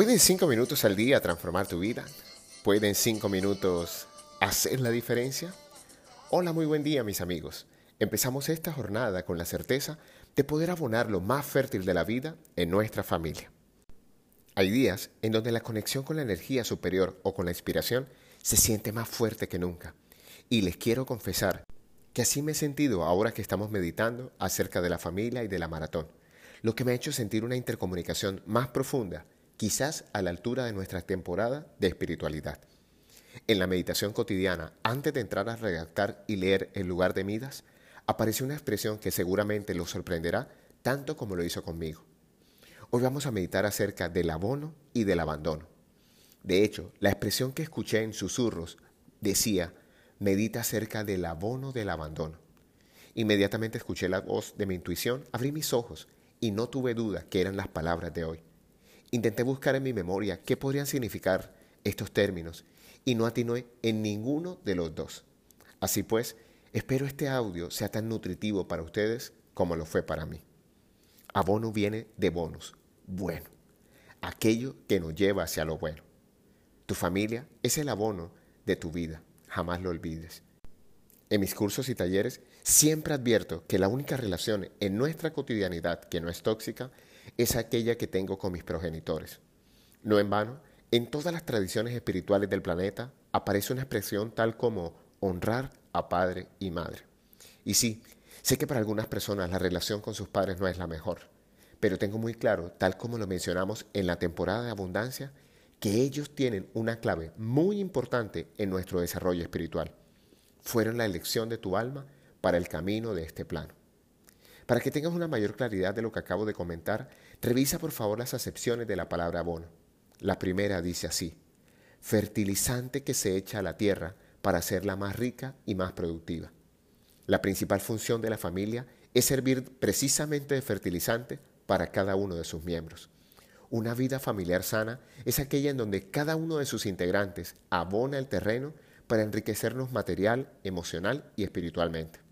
¿Pueden cinco minutos al día transformar tu vida? ¿Pueden cinco minutos hacer la diferencia? Hola, muy buen día mis amigos. Empezamos esta jornada con la certeza de poder abonar lo más fértil de la vida en nuestra familia. Hay días en donde la conexión con la energía superior o con la inspiración se siente más fuerte que nunca. Y les quiero confesar que así me he sentido ahora que estamos meditando acerca de la familia y de la maratón, lo que me ha hecho sentir una intercomunicación más profunda, quizás a la altura de nuestra temporada de espiritualidad. En la meditación cotidiana, antes de entrar a redactar y leer el lugar de Midas, apareció una expresión que seguramente lo sorprenderá tanto como lo hizo conmigo. Hoy vamos a meditar acerca del abono y del abandono. De hecho, la expresión que escuché en susurros decía, medita acerca del abono del abandono. Inmediatamente escuché la voz de mi intuición, abrí mis ojos y no tuve duda que eran las palabras de hoy. Intenté buscar en mi memoria qué podrían significar estos términos y no atiné en ninguno de los dos. Así pues, espero este audio sea tan nutritivo para ustedes como lo fue para mí. Abono viene de bonus, bueno, aquello que nos lleva hacia lo bueno. Tu familia es el abono de tu vida, jamás lo olvides. En mis cursos y talleres siempre advierto que la única relación en nuestra cotidianidad que no es tóxica es aquella que tengo con mis progenitores. No en vano, en todas las tradiciones espirituales del planeta aparece una expresión tal como honrar a padre y madre. Y sí, sé que para algunas personas la relación con sus padres no es la mejor, pero tengo muy claro, tal como lo mencionamos en la temporada de abundancia, que ellos tienen una clave muy importante en nuestro desarrollo espiritual. Fueron la elección de tu alma para el camino de este plano. Para que tengas una mayor claridad de lo que acabo de comentar, revisa por favor las acepciones de la palabra abono. La primera dice así, fertilizante que se echa a la tierra para hacerla más rica y más productiva. La principal función de la familia es servir precisamente de fertilizante para cada uno de sus miembros. Una vida familiar sana es aquella en donde cada uno de sus integrantes abona el terreno para enriquecernos material, emocional y espiritualmente.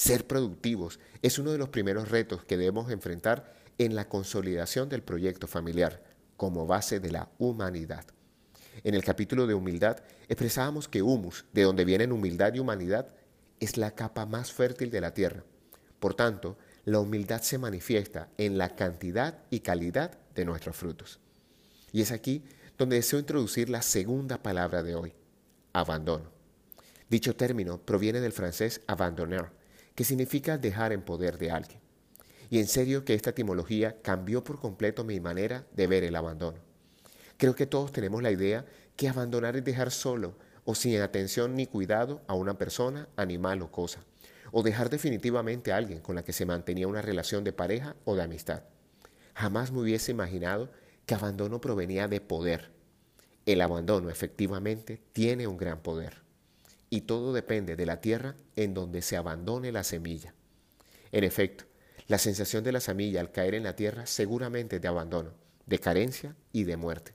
Ser productivos es uno de los primeros retos que debemos enfrentar en la consolidación del proyecto familiar como base de la humanidad. En el capítulo de humildad expresábamos que humus, de donde vienen humildad y humanidad, es la capa más fértil de la tierra. Por tanto, la humildad se manifiesta en la cantidad y calidad de nuestros frutos. Y es aquí donde deseo introducir la segunda palabra de hoy, abandono. Dicho término proviene del francés abandonner, que significa dejar en poder de alguien. Y en serio que esta etimología cambió por completo mi manera de ver el abandono. Creo que todos tenemos la idea que abandonar es dejar solo o sin atención ni cuidado a una persona, animal o cosa o dejar definitivamente a alguien con la que se mantenía una relación de pareja o de amistad. Jamás me hubiese imaginado que abandono provenía de poder. El abandono efectivamente tiene un gran poder. Y todo depende de la tierra en donde se abandone la semilla. En efecto, la sensación de la semilla al caer en la tierra seguramente es de abandono, de carencia y de muerte.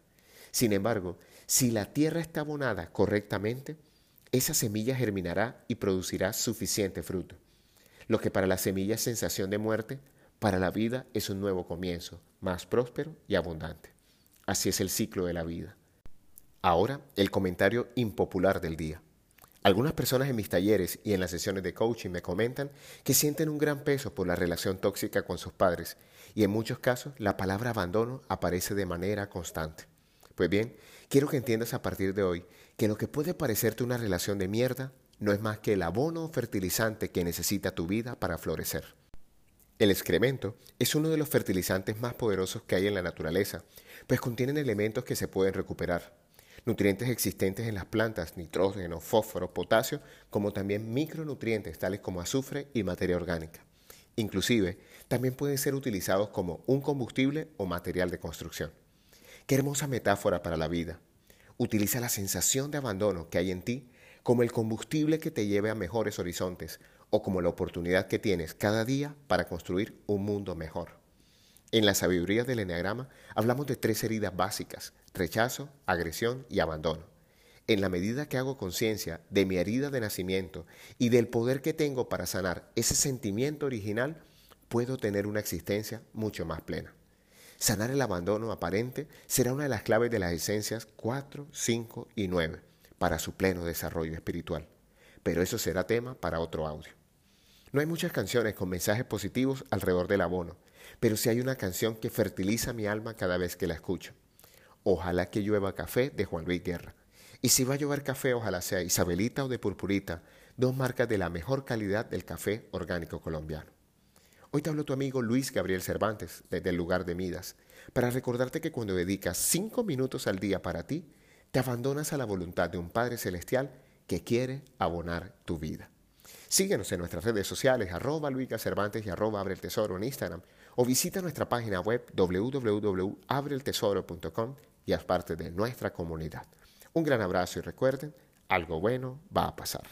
Sin embargo, si la tierra está abonada correctamente, esa semilla germinará y producirá suficiente fruto. Lo que para la semilla es sensación de muerte, para la vida es un nuevo comienzo, más próspero y abundante. Así es el ciclo de la vida. Ahora, el comentario impopular del día. Algunas personas en mis talleres y en las sesiones de coaching me comentan que sienten un gran peso por la relación tóxica con sus padres y en muchos casos la palabra abandono aparece de manera constante. Pues bien, quiero que entiendas a partir de hoy que lo que puede parecerte una relación de mierda no es más que el abono fertilizante que necesita tu vida para florecer. El excremento es uno de los fertilizantes más poderosos que hay en la naturaleza, pues contienen elementos que se pueden recuperar, nutrientes existentes en las plantas, nitrógeno, fósforo, potasio, como también micronutrientes tales como azufre y materia orgánica. Inclusive, también pueden ser utilizados como un combustible o material de construcción. Qué hermosa metáfora para la vida. Utiliza la sensación de abandono que hay en ti como el combustible que te lleve a mejores horizontes o como la oportunidad que tienes cada día para construir un mundo mejor. En la sabiduría del Enneagrama hablamos de tres heridas básicas, rechazo, agresión y abandono. En la medida que hago conciencia de mi herida de nacimiento y del poder que tengo para sanar ese sentimiento original, puedo tener una existencia mucho más plena. Sanar el abandono aparente será una de las claves de las esencias 4, 5 y 9 para su pleno desarrollo espiritual. Pero eso será tema para otro audio. No hay muchas canciones con mensajes positivos alrededor del abono, pero sí hay una canción que fertiliza mi alma cada vez que la escucho. Ojalá que llueva café de Juan Luis Guerra. Y si va a llover café, ojalá sea Isabelita o de Purpurita, dos marcas de la mejor calidad del café orgánico colombiano. Hoy te hablo tu amigo Luis Gabriel Cervantes, desde el lugar de Midas, para recordarte que cuando dedicas cinco minutos al día para ti, te abandonas a la voluntad de un Padre Celestial que quiere abonar tu vida. Síguenos en nuestras redes sociales, arroba Luis Cervantes y arroba Abre el Tesoro en Instagram, o visita nuestra página web www.abreeltesoro.com y haz parte de nuestra comunidad. Un gran abrazo y recuerden, algo bueno va a pasar.